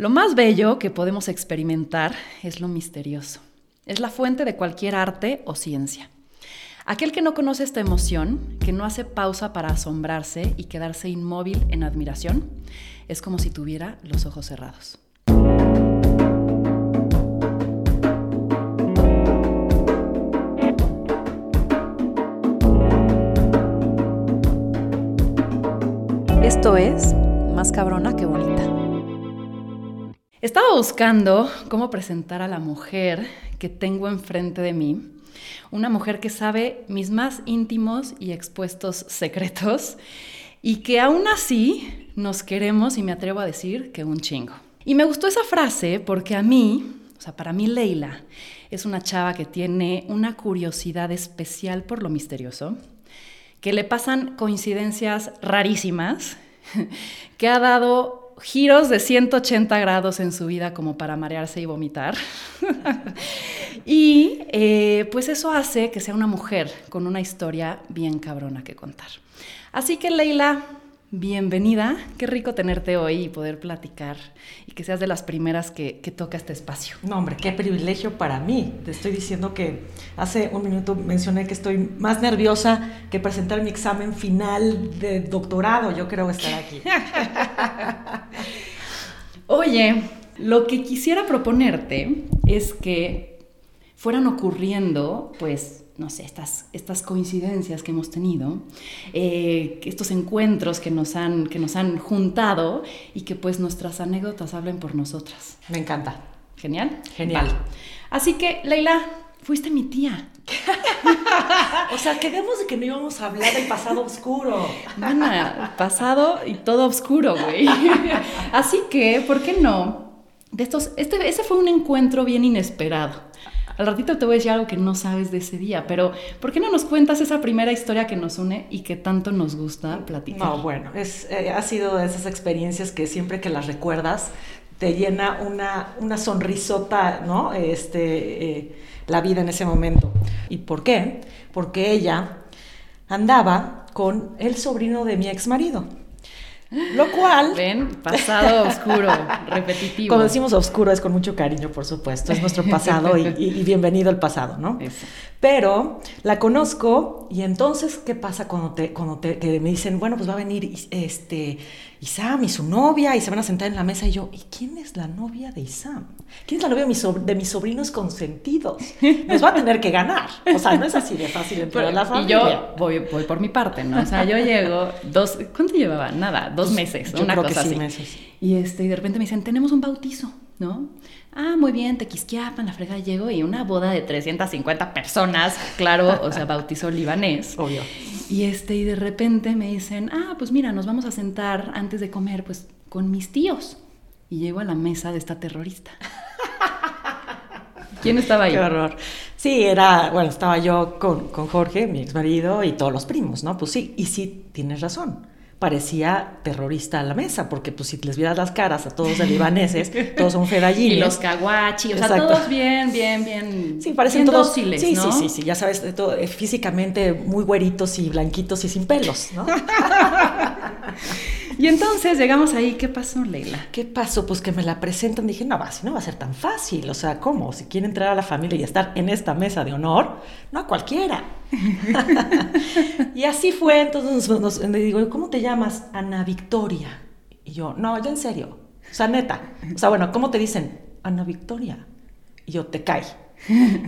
Lo más bello que podemos experimentar es lo misterioso. Es la fuente de cualquier arte o ciencia. Aquel que no conoce esta emoción, que no hace pausa para asombrarse y quedarse inmóvil en admiración, es como si tuviera los ojos cerrados. Esto es Más cabrona que bonita. Estaba buscando cómo presentar a la mujer que tengo enfrente de mí. Una mujer que sabe mis más íntimos y expuestos secretos y que aún así nos queremos y me atrevo a decir que un chingo. Y me gustó esa frase porque a mí, o sea, para mí Leila es una chava que tiene una curiosidad especial por lo misterioso, que le pasan coincidencias rarísimas, que ha dado giros de 180 grados en su vida como para marearse y vomitar. y eh, pues eso hace que sea una mujer con una historia bien cabrona que contar. Así que Leila, bienvenida. Qué rico tenerte hoy y poder platicar y que seas de las primeras que, que, toca este espacio. No, hombre, qué privilegio para mí. Te estoy diciendo que hace un minuto mencioné que estoy más nerviosa que presentar mi examen final de doctorado. Yo creo estar aquí. Oye, lo que quisiera proponerte es que fueran ocurriendo, pues, no sé, estas, estas coincidencias que hemos tenido, eh, estos encuentros que nos, han, que nos han juntado y que pues nuestras anécdotas hablen por nosotras. Me encanta. Genial. Genial. Así que, Leila, fuiste mi tía. o sea, quedamos de que no íbamos a hablar del pasado oscuro. Bueno, pasado y todo oscuro, güey. Así que, ¿por qué no? De estos, este, ese fue un encuentro bien inesperado. Al ratito te voy a decir algo que no sabes de ese día, pero ¿por qué no nos cuentas esa primera historia que nos une y que tanto nos gusta platicar? No, bueno, es, eh, ha sido de esas experiencias que siempre que las recuerdas te llena una, una sonrisota, ¿no? Este, eh, la vida en ese momento. ¿Y por qué? Porque ella andaba con el sobrino de mi ex marido. Lo cual... Ven, pasado oscuro, repetitivo. Cuando decimos oscuro es con mucho cariño, por supuesto. Es nuestro pasado y, bienvenido al pasado, ¿no? Pero la conozco y entonces, ¿qué pasa cuando, te, cuando te, me dicen, bueno, pues va a venir este, Isam y su novia y se van a sentar en la mesa y yo, ¿y quién es la novia de Isam? ¿Quién es la novia de mis, sobrinos consentidos? Nos va a tener que ganar. O sea, no es así de fácil entrar la familia. Y yo voy, voy, por mi parte, ¿no? O sea, yo llego dos, ¿cuánto llevaba? Nada, dos meses, una cosa así. Meses. Y, este, y de repente me dicen, tenemos un bautizo, ¿no? Ah, muy bien, Tequisquiapan, la frega llego y una boda de 350 personas, claro, o sea, bautizo libanés. Obvio. Y este, y de repente me dicen, ah, pues mira, nos vamos a sentar antes de comer, pues, con mis tíos. Y llego a la mesa de esta terrorista. ¿Quién estaba ahí? Qué horror. Sí, era, bueno, estaba yo con, con Jorge, mi ex marido, y todos los primos, ¿no? Pues sí, y sí, tienes razón parecía terrorista a la mesa, porque pues si les vieras las caras a todos los libaneses, todos son fedallines. Y los kawachi, o sea, todos bien, bien, bien. Sí, parecen todos dóciles, sí, sí, sí, sí, ya sabes, todo, eh, físicamente muy güeritos y blanquitos y sin pelos, ¿no? y entonces llegamos ahí, ¿qué pasó, Leila? ¿Qué pasó? Pues que me la presentan, dije, no, va, si no va a ser tan fácil, o sea, ¿cómo? Si quiere entrar a la familia y estar en esta mesa de honor, no a cualquiera. y así fue, entonces me digo, ¿cómo te llamas? Ana Victoria. Y yo, no, ya en serio, o sea, neta. O sea, bueno, ¿cómo te dicen? Ana Victoria. Y yo, te cae.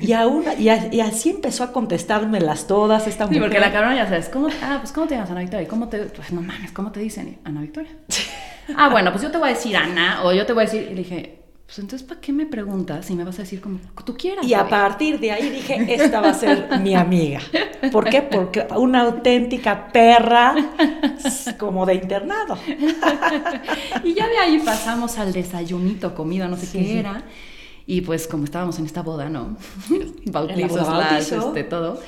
Y, aún, y, así empezó a contestármelas todas esta mujer. Sí, porque la cabrona ya sabes, ¿cómo, ah, pues ¿cómo te llamas Ana Victoria? ¿Cómo te, pues no mames, ¿cómo te dicen? Ana Victoria. ah, bueno, pues yo te voy a decir Ana, o yo te voy a decir, y le dije, pues entonces, ¿para qué me preguntas si me vas a decir como tú quieras? Y a partir de ahí dije, esta va a ser mi amiga. ¿Por qué? Porque una auténtica perra como de internado. y ya de ahí pasamos al desayunito, comida, no sé qué era. Y pues como estábamos en esta boda, ¿no? Bautizos, este, todo.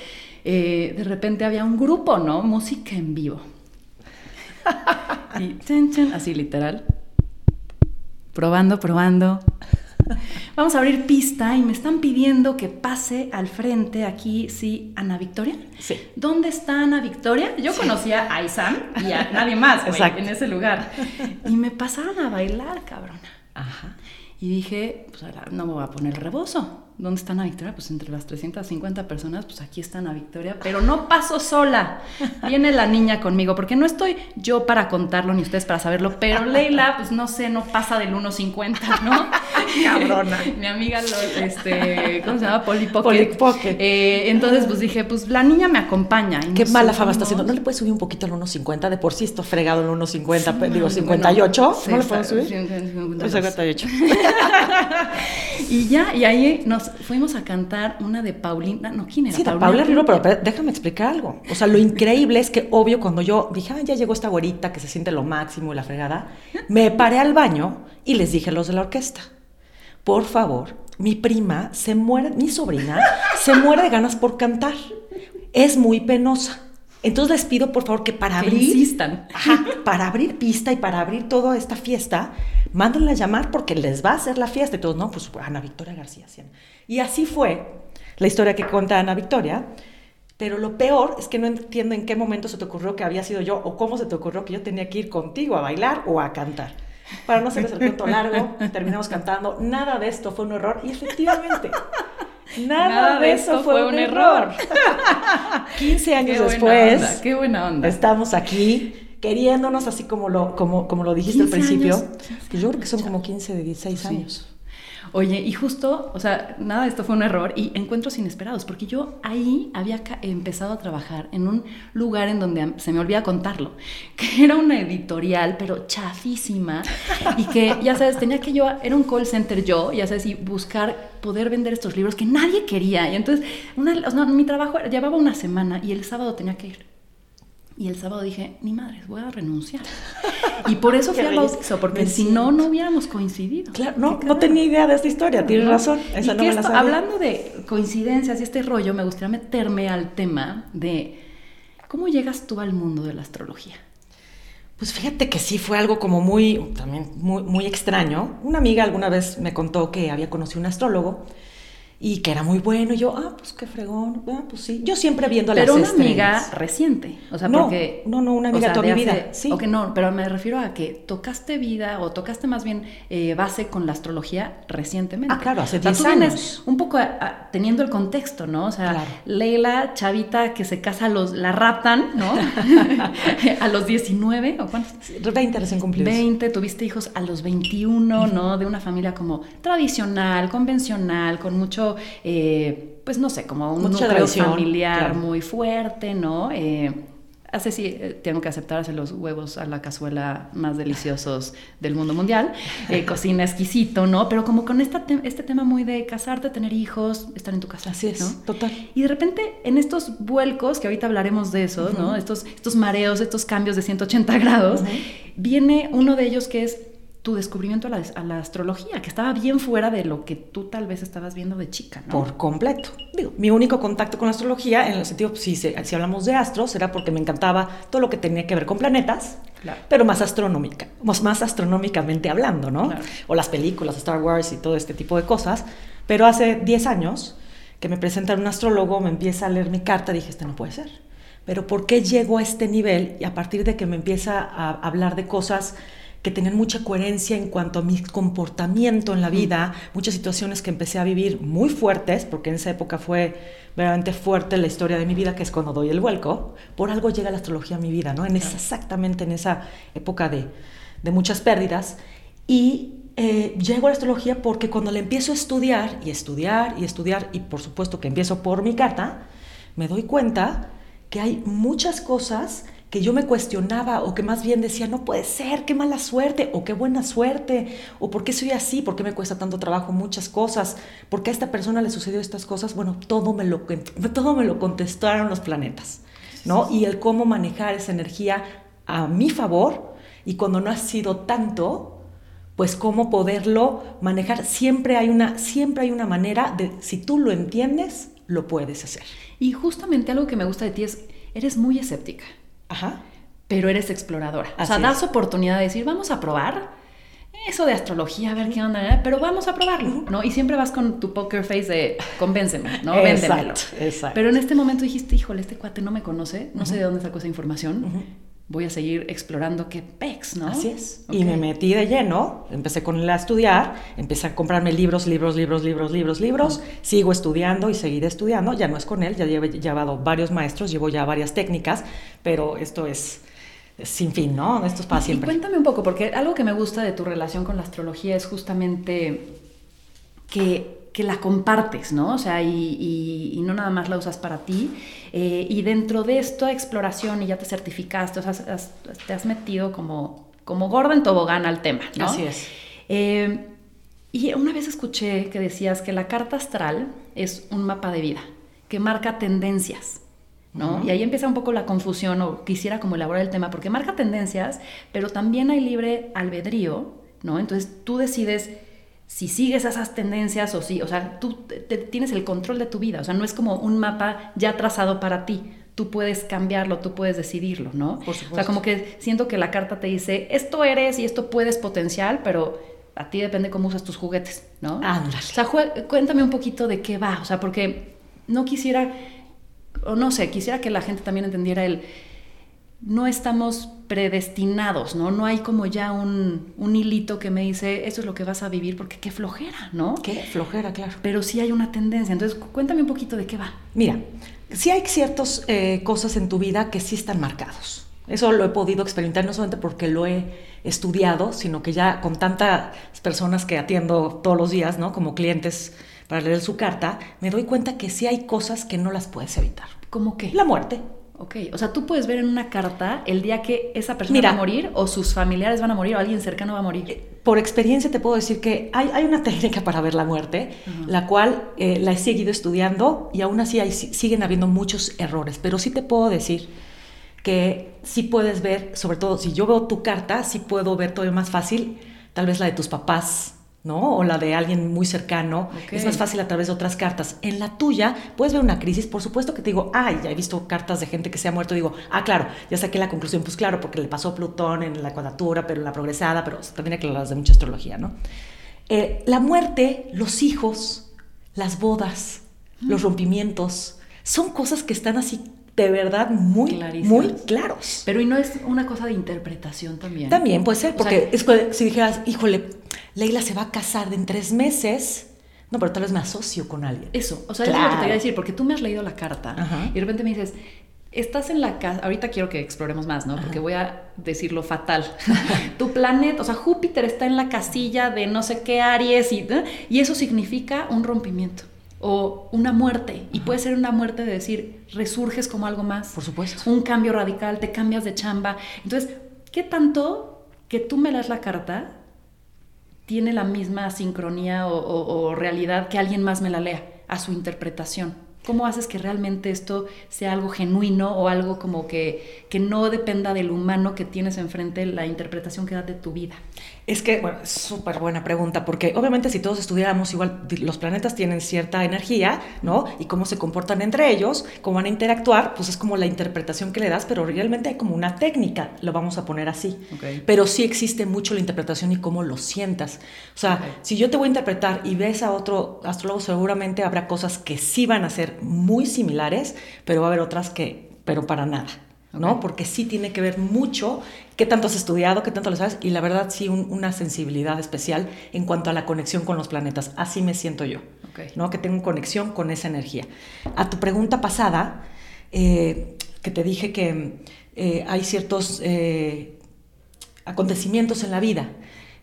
Eh, de repente había un grupo, ¿no? Música en vivo. y así literal probando, probando. Vamos a abrir pista y me están pidiendo que pase al frente aquí, sí, Ana Victoria. Sí. ¿Dónde está Ana Victoria? Yo conocía a Isam y a nadie más en ese lugar. Y me pasaron a bailar, cabrona. Ajá. Y dije, pues no me voy a poner rebozo. ¿Dónde está Ana Victoria? Pues entre las 350 personas, pues aquí está Ana Victoria, pero no paso sola. Viene la niña conmigo, porque no estoy yo para contarlo ni ustedes para saberlo, pero Leila, pues no sé, no pasa del 1.50, ¿no? Cabrona. Mi amiga, este, ¿cómo se llama? Polly Pocket. Polly Pocket. Eh, entonces, pues dije, pues la niña me acompaña. Y Qué mala fama está haciendo. ¿No le puedes subir un poquito al 1.50? De por sí esto fregado el 1.50, digo, 58. ¿No le puedo subir? 58. y ya, y ahí nos fuimos a cantar una de Paulina, no, ¿quién era? Sí, de Paula Rivero, pero déjame explicar algo. O sea, lo increíble es que, obvio, cuando yo dije, ah, ya llegó esta güerita que se siente lo máximo y la fregada, me paré al baño y les dije a los de la orquesta, por favor, mi prima se muere, mi sobrina se muere de ganas por cantar. Es muy penosa. Entonces les pido por favor que para abrir, insistan. para abrir pista y para abrir toda esta fiesta, mándenla a llamar porque les va a hacer la fiesta. Y todos, no, pues Ana Victoria García. Y así fue la historia que cuenta Ana Victoria. Pero lo peor es que no entiendo en qué momento se te ocurrió que había sido yo o cómo se te ocurrió que yo tenía que ir contigo a bailar o a cantar. Para no hacerles el cuento largo, terminamos cantando. Nada de esto fue un error y efectivamente Nada, de eso fue, un error. 15 años después. qué buena onda. Estamos aquí queriéndonos así como lo, como, como lo dijiste al principio. yo creo que son como 15 de 16 años. Oye, y justo, o sea, nada esto fue un error y encuentros inesperados, porque yo ahí había empezado a trabajar en un lugar en donde se me olvida contarlo, que era una editorial, pero chafísima, y que, ya sabes, tenía que yo, era un call center yo, ya sabes, y buscar poder vender estos libros que nadie quería. Y entonces, una, mi trabajo llevaba una semana y el sábado tenía que ir. Y el sábado dije, ni madre, voy a renunciar. Y por eso fui al bautizo, porque si no, no hubiéramos coincidido. Claro, no, no tenía idea de esta historia, tienes razón. Esa no me la hablando de coincidencias y este rollo, me gustaría meterme al tema de cómo llegas tú al mundo de la astrología. Pues fíjate que sí fue algo como muy, también muy, muy extraño. Una amiga alguna vez me contó que había conocido un astrólogo y que era muy bueno. Y yo, ah, pues qué fregón, ah, pues sí. Yo siempre viendo pero las Pero una amiga reciente, o sea, no, porque... No, no, una amiga toda mi vida, sí. O no, pero me refiero a que tocaste vida o tocaste más bien eh, base con la astrología recientemente. Ah, claro, hace 10 años. un poco teniendo el contexto, ¿no? O sea, Leila, chavita que se casa, los, la raptan, ¿no? a los 19, ¿o cuántos? 20 recién cumplidos. 20, tuviste hijos a los 21, ¿no? De una familia como tradicional, convencional, con mucho eh, pues no sé, como un núcleo familiar muy fuerte, ¿no? Eh, hace sí, eh, tengo que aceptar, hace los huevos a la cazuela más deliciosos del mundo mundial, cocina exquisito, ¿no? Pero como con esta este tema muy de casarte, tener hijos, estar en tu casa. Así es, ¿no? total. Y de repente en estos vuelcos, que ahorita hablaremos de eso, ¿no? Estos, estos mareos, estos cambios de 180 grados, viene uno de ellos que es tu descubrimiento a la, astrología, que estaba bien fuera de lo que tú tal vez estabas viendo de chica, ¿no? Por completo. Digo, mi único contacto con la astrología, en el sentido, si, si hablamos de astros, era porque me encantaba todo lo que tenía que ver con planetas, pero más astronómica, más, más astronómicamente hablando, ¿no? O las películas, Star Wars y todo este tipo de cosas. Pero hace 10 años que me presentan un astrólogo, me empieza a leer mi carta, dije, este no puede ser. Pero ¿por qué llego a este nivel? Y a partir de que me empieza a hablar de cosas que tenían mucha coherencia en cuanto a mi comportamiento en la vida, muchas situaciones que empecé a vivir muy fuertes, porque en esa época fue verdaderamente fuerte la historia de mi vida, que es cuando doy el vuelco, por algo llega la astrología a mi vida, ¿no? En esa, exactamente en esa época de, de muchas pérdidas. Y eh, llego a la astrología porque cuando la empiezo a estudiar y estudiar y estudiar, y por supuesto que empiezo por mi carta, me doy cuenta que hay muchas cosas que yo me cuestionaba o que más bien decía, no puede ser, qué mala suerte o qué buena suerte, o por qué soy así, por qué me cuesta tanto trabajo muchas cosas, por qué a esta persona le sucedió estas cosas, bueno, todo me lo, todo me lo contestaron los planetas, ¿no? Y el cómo manejar esa energía a mi favor y cuando no ha sido tanto, pues cómo poderlo manejar. Siempre hay una, siempre hay una manera de, si tú lo entiendes, lo puedes hacer. Y justamente algo que me gusta de ti es, eres muy escéptica. Ajá. Pero eres exploradora. o sea, das oportunidad de decir, vamos a probar eso de astrología, a ver qué onda, ¿eh? pero vamos a probarlo, ¿no? Y siempre vas con tu poker face de convénceme, ¿no? Véndemelo. Exacto, Pero en este momento dijiste, híjole, este cuate no me conoce, no sé de dónde sacó esa información, voy a seguir explorando qué pex, ¿no? Así es. Y me metí de lleno, empecé con él a estudiar, empecé a comprarme libros, libros, libros, libros, libros, libros, sigo estudiando y seguiré estudiando, ya no es con él, ya he llevado varios maestros, llevo ya varias técnicas, pero esto es sin fin, ¿no? Esto es para siempre. Y cuéntame un poco, porque algo que me gusta de tu relación con la astrología es justamente que que la compartes, ¿no? O sea, y, no nada más la usas para ti. Eh, y dentro de esta exploración, y ya te certificaste, o sea, te has metido como, como gorda en tobogán al tema, ¿no? Así es. Eh, y una vez escuché que decías que la carta astral es un mapa de vida, que marca tendencias. ¿no? Y ahí empieza un poco la confusión, o quisiera como elaborar el tema, porque marca tendencias, pero también hay libre albedrío, ¿no? Entonces tú decides si sigues esas tendencias o si, o sea, tú tienes el control de tu vida, o sea, no es como un mapa ya trazado para ti, tú puedes cambiarlo, tú puedes decidirlo, ¿no? Por supuesto. O sea, como que siento que la carta te dice, esto eres y esto puedes potencial, pero a ti depende cómo usas tus juguetes, ¿no? Ándale. O sea, cuéntame un poquito de qué va, o sea, porque no quisiera, o no sé, quisiera que la gente también entendiera el no estamos predestinados, ¿no? No hay como ya un, hilito que me dice, eso es lo que vas a vivir, porque qué flojera, ¿no? Qué flojera, claro. Pero sí hay una tendencia. Entonces, cuéntame un poquito de qué va. Mira, sí hay ciertas eh, cosas en tu vida que sí están marcados. Eso lo he podido experimentar no solamente porque lo he estudiado, sino que ya con tantas personas que atiendo todos los días, ¿no? Como clientes para leer su carta, me doy cuenta que sí hay cosas que no las puedes evitar. ¿Cómo qué? La muerte. Ok, o sea, tú puedes ver en una carta el día que esa persona va a morir o sus familiares van a morir o alguien cercano va a morir. Eh, por experiencia te puedo decir que hay, hay una técnica para ver la muerte, la cual eh, la he seguido estudiando y aún así hay, siguen habiendo muchos errores, pero sí te puedo decir que sí puedes ver, sobre todo si yo veo tu carta, sí puedo ver todavía más fácil, tal vez la de tus papás, ¿no? O la de alguien muy cercano. Es más fácil a través de otras cartas. En la tuya puedes ver una crisis. Por supuesto que te digo, ay, ya he visto cartas de gente que se ha muerto. Digo, ah, claro, ya saqué la conclusión. Pues claro, porque le pasó Plutón en la cuadratura, pero en la progresada, pero también hay que hablar de mucha astrología, ¿no? Eh, la muerte, los hijos, las bodas, los mm. rompimientos, son cosas que están así de verdad muy, muy claros. Pero y no es una cosa de interpretación también. También puede ser, porque si dijeras, híjole, Leila se va a casar en tres meses. No, pero tal vez me asocio con alguien. Eso, o sea, eso es lo que te voy a decir, porque tú me has leído la carta y de repente me dices, estás en la casa, ahorita quiero que exploremos más, ¿no? Porque voy a decir lo fatal. tu planeta, o sea, Júpiter está en la casilla de no sé qué Aries y, y eso significa un rompimiento o una muerte. Y puede ser una muerte de decir, resurges como algo más. Por supuesto. Un cambio radical, te cambias de chamba. Entonces, ¿qué tanto que tú me das la carta tiene la misma sincronía o, realidad que alguien más me la lea a su interpretación. ¿Cómo haces que realmente esto sea algo genuino o algo como que, que no dependa del humano que tienes enfrente, la interpretación que da de tu vida? Es que, bueno, es súper buena pregunta, porque obviamente si todos estudiáramos igual, los planetas tienen cierta energía, ¿no? Y cómo se comportan entre ellos, cómo van a interactuar, pues es como la interpretación que le das, pero realmente hay como una técnica, lo vamos a poner así. Pero sí existe mucho la interpretación y cómo lo sientas. O sea, si yo te voy a interpretar y ves a otro astrólogo, seguramente habrá cosas que sí van a ser muy similares, pero va a haber otras que, pero para nada. ¿No? Porque sí tiene que ver mucho qué tanto has estudiado, qué tanto lo sabes, y la verdad sí una sensibilidad especial en cuanto a la conexión con los planetas. Así me siento yo, ¿no? Que tengo conexión con esa energía. A tu pregunta pasada, eh, que te dije que eh, hay ciertos eh, acontecimientos en la vida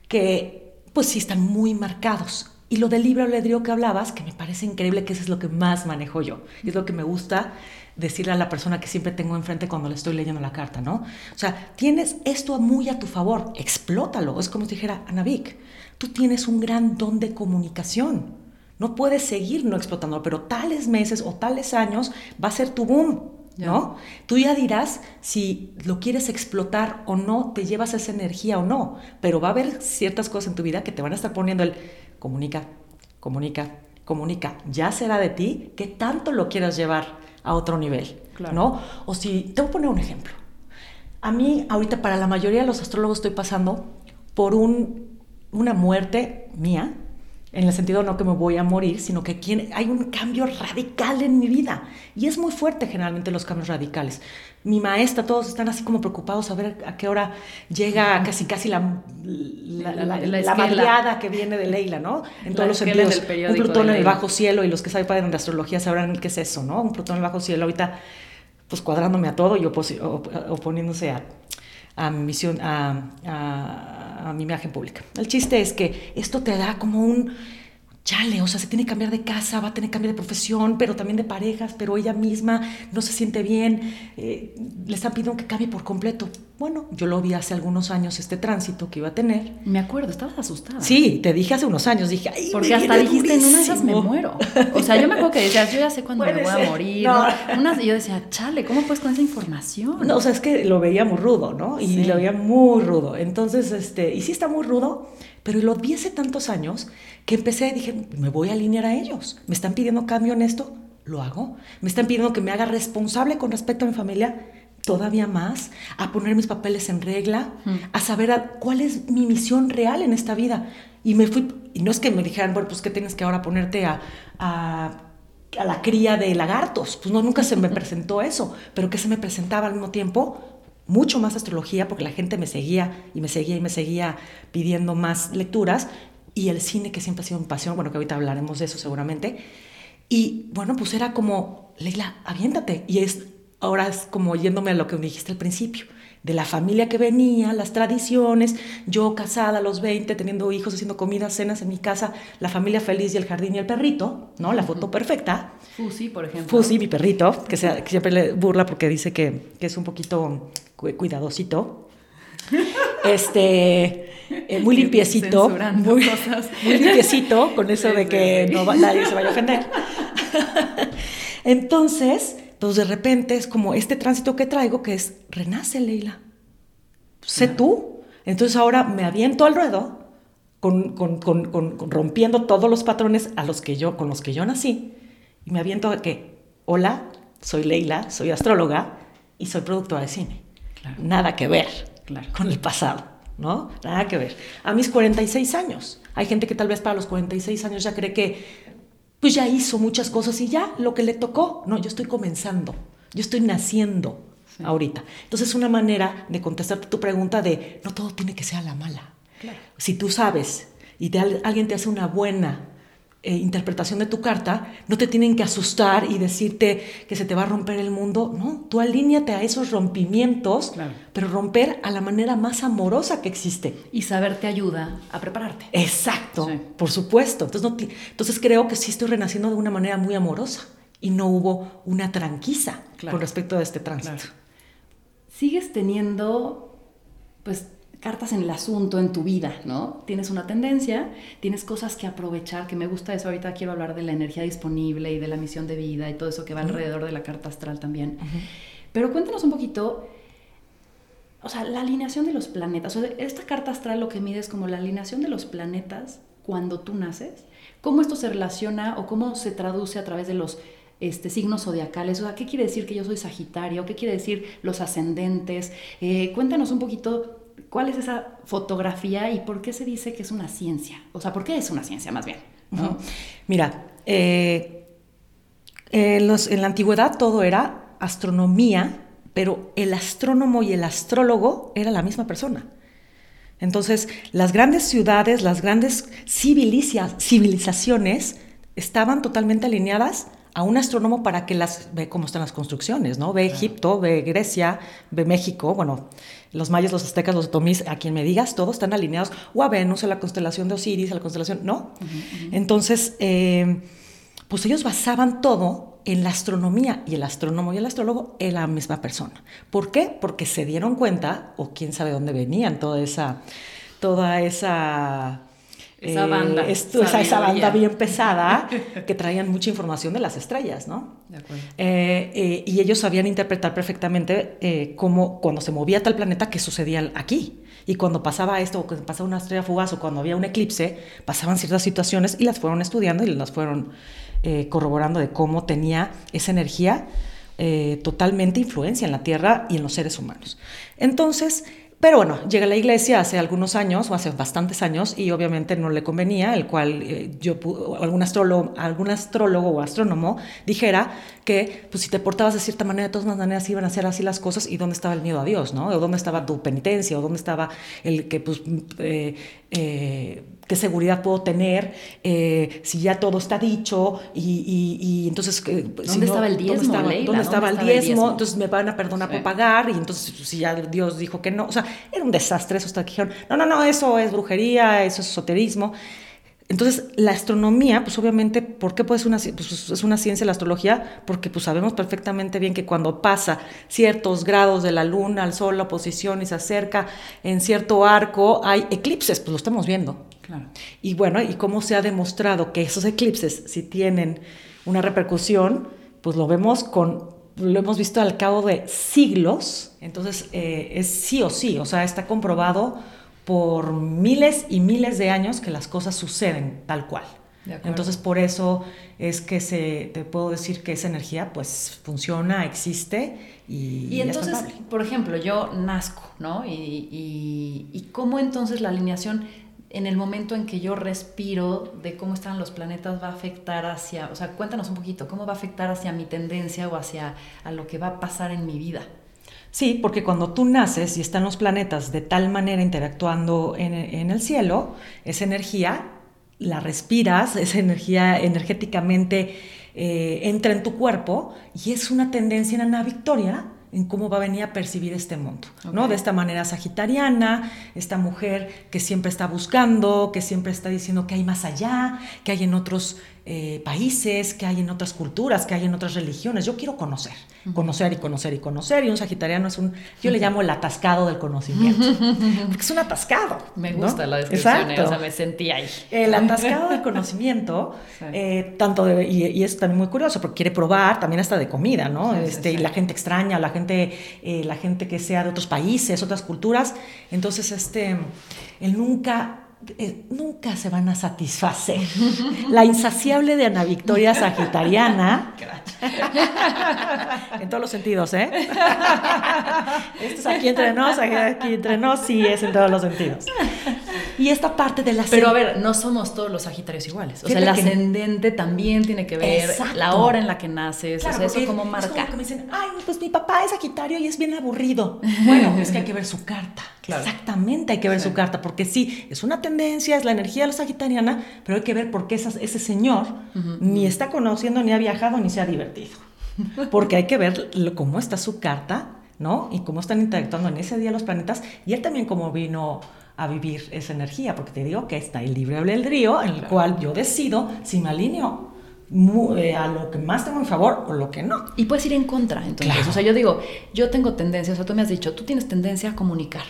que pues sí están muy marcados. Y lo del libre albedrío que hablabas, que me parece increíble que eso es lo que más manejo yo. Es lo que me gusta decirle a la persona que siempre tengo enfrente cuando le estoy leyendo la carta, ¿no? O sea, tienes esto muy a tu favor, explótalo. Es como si dijera, Anavik, tú tienes un gran don de comunicación. No puedes seguir no explotándolo, pero tales meses o tales años va a ser tu boom, ¿no? Tú ya dirás si lo quieres explotar o no, te llevas esa energía o no, pero va a haber ciertas cosas en tu vida que te van a estar poniendo el comunica, comunica, comunica. Ya será de ti que tanto lo quieras llevar a otro nivel, ¿no? O si, te voy a poner un ejemplo. A mí, ahorita, para la mayoría de los astrólogos estoy pasando por un, una muerte mía En el sentido no que me voy a morir, sino que hay un cambio radical en mi vida. Y es muy fuerte generalmente los cambios radicales. Mi maestra, todos están así como preocupados a ver a qué hora llega casi casi la, la, que viene de Leila, ¿no? En todos los sentidos. Un Plutón en el bajo cielo y los que saben de astrología sabrán qué es eso, ¿no? Un Plutón en el bajo cielo ahorita pues cuadrándome a todo y oponiéndose a, a mi misión, a, a mi imagen pública. El chiste es que esto te da como un chale, o sea, se tiene que cambiar de casa, va a tener que cambiar de profesión, pero también de parejas, pero ella misma no se siente bien, eh, le están pidiendo que cambie por completo. Bueno, yo lo vi hace algunos años, este tránsito que iba a tener. Me acuerdo, estabas asustada. Sí, te dije hace unos años, dije, ay, Porque hasta dijiste, en una de esas me muero. O sea, yo me acuerdo que decías, yo ya sé cuándo me voy a morir. y yo decía, chale, ¿cómo puedes con esa información? No, o sea, es que lo veía muy rudo, ¿no? Y lo veía muy rudo. Entonces, este, y sí está muy rudo, pero lo vi hace tantos años que empecé y dije, me voy a alinear a ellos. Me están pidiendo cambio en esto, lo hago. Me están pidiendo que me haga responsable con respecto a mi familia, todavía más, a poner mis papeles en regla, a saber cuál es mi misión real en esta vida. Y me fui, y no es que me dijeran, bueno, pues que tienes que ahora ponerte a, a, a la cría de lagartos. Pues no, nunca se me presentó eso, pero que se me presentaba al mismo tiempo mucho más astrología porque la gente me seguía y me seguía y me seguía pidiendo más lecturas y el cine que siempre ha sido mi pasión, bueno, que ahorita hablaremos de eso seguramente. Y bueno, pues era como, Leila, aviéntate. Y es ahora es como yéndome a lo que me dijiste al principio, de la familia que venía, las tradiciones, yo casada a los 20, teniendo hijos, haciendo comidas, cenas en mi casa, la familia feliz y el jardín y el perrito, ¿no? La foto perfecta. Fusi, por ejemplo. Fusi, mi perrito, que, sea, que siempre le burla porque dice que, que es un poquito cuidadosito. Este, eh, muy limpiecito. Muy, muy, limpiecito, con eso de que no nadie se vaya a ofender. Entonces, pues de repente es como este tránsito que traigo que es, renace Leila. Sé tú. Entonces ahora me aviento al ruedo, con, rompiendo todos los patrones a los que yo, con los que yo nací, y me aviento a que, hola, soy Leila, soy astróloga y soy productora de cine. Nada que ver con el pasado, ¿no? Nada que ver. A mis 46 años, hay gente que tal vez para los 46 años ya cree que pues ya hizo muchas cosas y ya lo que le tocó. No, yo estoy comenzando, yo estoy naciendo ahorita. Entonces es una manera de contestarte tu pregunta de no todo tiene que ser a la mala. Si tú sabes y alguien te hace una buena eh, interpretación de tu carta, no te tienen que asustar y decirte que se te va a romper el mundo. No, tú alíñate a esos rompimientos, pero romper a la manera más amorosa que existe. Y saber te ayuda a prepararte. Exacto, por supuesto. Entonces, no entonces creo que sí estoy renaciendo de una manera muy amorosa y no hubo una tranquiza con respecto a este tránsito. Sigues teniendo, pues, cartas en el asunto en tu vida, ¿no? Tienes una tendencia, tienes cosas que aprovechar, que me gusta eso, ahorita quiero hablar de la energía disponible y de la misión de vida y todo eso que va alrededor de la carta astral también. Pero cuéntanos un poquito, o sea, la alineación de los planetas, o sea, esta carta astral lo que mide es como la alineación de los planetas cuando tú naces, cómo esto se relaciona o cómo se traduce a través de los este, signos zodiacales, o sea, ¿qué quiere decir que yo soy Sagitario? ¿Qué quiere decir los ascendentes? Eh, cuéntanos un poquito ¿Cuál es esa fotografía y por qué se dice que es una ciencia? O sea, ¿por qué es una ciencia más bien? Mira, eh, en, la antigüedad todo era astronomía, pero el astrónomo y el astrólogo era la misma persona. Entonces, las grandes ciudades, las grandes civilizaciones estaban totalmente alineadas a un astrónomo para que las ve cómo están las construcciones, ¿no? Ve Egipto, ve Grecia, ve México, bueno, los mayas, los aztecas, los otomís, a quien me digas, todos están alineados, o a Venus, a la constelación de Osiris, a la constelación, ¿no? Entonces, eh, pues ellos basaban todo en la astronomía y el astrónomo y el astrólogo en la misma persona. ¿Por qué? Porque se dieron cuenta, o quién sabe dónde venían toda esa, toda esa esa banda. Eh, esa, banda bien pesada que traían mucha información de las estrellas, ¿no? De acuerdo. Eh, eh, y ellos sabían interpretar perfectamente cómo, cuando se movía tal planeta, qué sucedía aquí. Y cuando pasaba esto, o cuando pasaba una estrella fugaz, o cuando había un eclipse, pasaban ciertas situaciones y las fueron estudiando y las fueron corroborando de cómo tenía esa energía totalmente influencia en la Tierra y en los seres humanos. Entonces, Pero bueno, llega a la iglesia hace algunos años, o hace bastantes años, y obviamente no le convenía, el cual eh, yo, algún astrólogo, algún astrólogo o astrónomo dijera que pues, si te portabas de cierta manera, de todas maneras iban a ser así las cosas, y dónde estaba el miedo a Dios, ¿no? O dónde estaba tu penitencia, o dónde estaba el que, pues, eh, eh, qué seguridad puedo tener si ya todo está dicho y, entonces ¿Dónde, estaba el diezmo, ¿dónde estaba, ¿dónde estaba el diezmo? Entonces me van a perdonar por pagar y entonces si ya Dios dijo que no, o sea, era un desastre eso hasta que dijeron, no, no, no, eso es brujería, eso es esoterismo. Entonces, la astronomía, pues obviamente, ¿por qué pues, una, pues, es una ciencia la astrología? Porque pues sabemos perfectamente bien que cuando pasa ciertos grados de la luna al sol, la posición y se acerca en cierto arco, hay eclipses, pues lo estamos viendo. Claro. Y bueno, y cómo se ha demostrado que esos eclipses, si tienen una repercusión, pues lo vemos con lo hemos visto al cabo de siglos, entonces eh, es sí o sí, o sea, está comprobado por miles y miles de años que las cosas suceden tal cual. Entonces por eso es que se, te puedo decir que esa energía pues funciona, existe y... Y entonces, por ejemplo, yo nazco, ¿no? Y, y, y cómo entonces la alineación en el momento en que yo respiro de cómo están los planetas va a afectar hacia, o sea, cuéntanos un poquito, cómo va a afectar hacia mi tendencia o hacia a lo que va a pasar en mi vida. Sí, porque cuando tú naces y están los planetas de tal manera interactuando en, el cielo, esa energía la respiras, esa energía energéticamente eh, entra en tu cuerpo y es una tendencia en Ana Victoria en cómo va a venir a percibir este mundo, ¿no? De esta manera sagitariana, esta mujer que siempre está buscando, que siempre está diciendo que hay más allá, que hay en otros eh, países, que hay en otras culturas, que hay en otras religiones. Yo quiero conocer, conocer y conocer y conocer. Y un sagitariano es un, yo le llamo el atascado del conocimiento, porque es un atascado. Me gusta la descripción, eh, o sea, me sentí ahí. El atascado del conocimiento, eh, tanto y, es también muy curioso, porque quiere probar también hasta de comida, ¿no? este, y la gente extraña, la gente, la gente que sea de otros países, otras culturas. Entonces, este, él nunca eh, nunca se van a satisfacer. La insaciable de Ana Victoria Sagitariana. en todos los sentidos, ¿eh? Esto es aquí entre nos, aquí entre nos, sí es en todos los sentidos. Y esta parte de la... Pero a ver, no somos todos los Sagitarios iguales. O sea, el ascendente también tiene que ver la hora en la que naces, o sea, eso como marca. Es como que me dicen, ay, pues mi papá es Sagitario y es bien aburrido. Bueno, es que hay que ver su carta. Exactamente, hay que ver su carta, porque sí, es una tendencia, es la energía de la sagitariana, pero hay que ver por qué ese señor ni está conociendo, ni ha viajado, ni se ha divertido. Porque hay que ver cómo está su carta, ¿no? Y cómo están interactuando en ese día los planetas, y él también cómo vino a vivir esa energía, porque te digo que está el libre albedrío, en el cual yo decido si me alineo eh, a lo que más tengo en favor o lo que no. Y puedes ir en contra, entonces. O sea, yo digo, yo tengo tendencia, o sea, tú me has dicho, tú tienes tendencia a comunicar.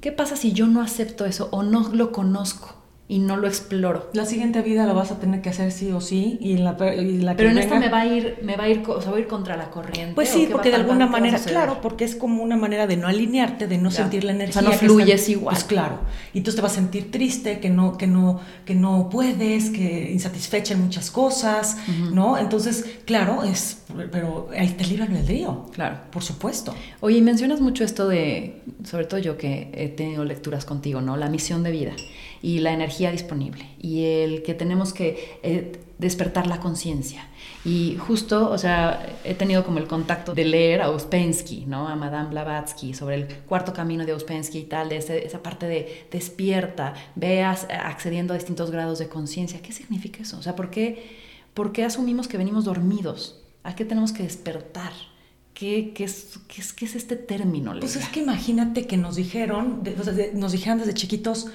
¿Qué pasa si yo no acepto eso o no lo conozco? Y no lo exploro. La siguiente vida lo vas a tener que hacer sí o sí y la, la Pero en esta me va a ir, me va a ir, o sea, voy a ir contra la corriente. Pues sí, porque de alguna manera, claro, porque es como una manera de no alinearte, de no sentir la energía. O sea, no fluyes igual. Pues claro. Y entonces te vas a sentir triste, que no, que no, que no puedes, que insatisfecha en muchas cosas, ¿no? Entonces, claro, es, pero ahí te libra el río. Claro. Por supuesto. Oye, mencionas mucho esto de, sobre todo yo que he tenido lecturas contigo, ¿no? La misión de vida y la energía disponible y el que tenemos que eh, despertar la conciencia. Y justo, o sea, he tenido como el contacto de leer a Ouspensky, ¿no? A Madame Blavatsky sobre el cuarto camino de Ouspensky y tal, de esa parte de despierta, veas accediendo a distintos grados de conciencia. ¿Qué significa eso? O sea, ¿por qué, ¿por qué asumimos que venimos dormidos? ¿A qué tenemos que despertar? ¿Qué, qué, es, qué, es, qué es, este término? Pues es que imagínate que nos dijeron, nos dijeron desde chiquitos,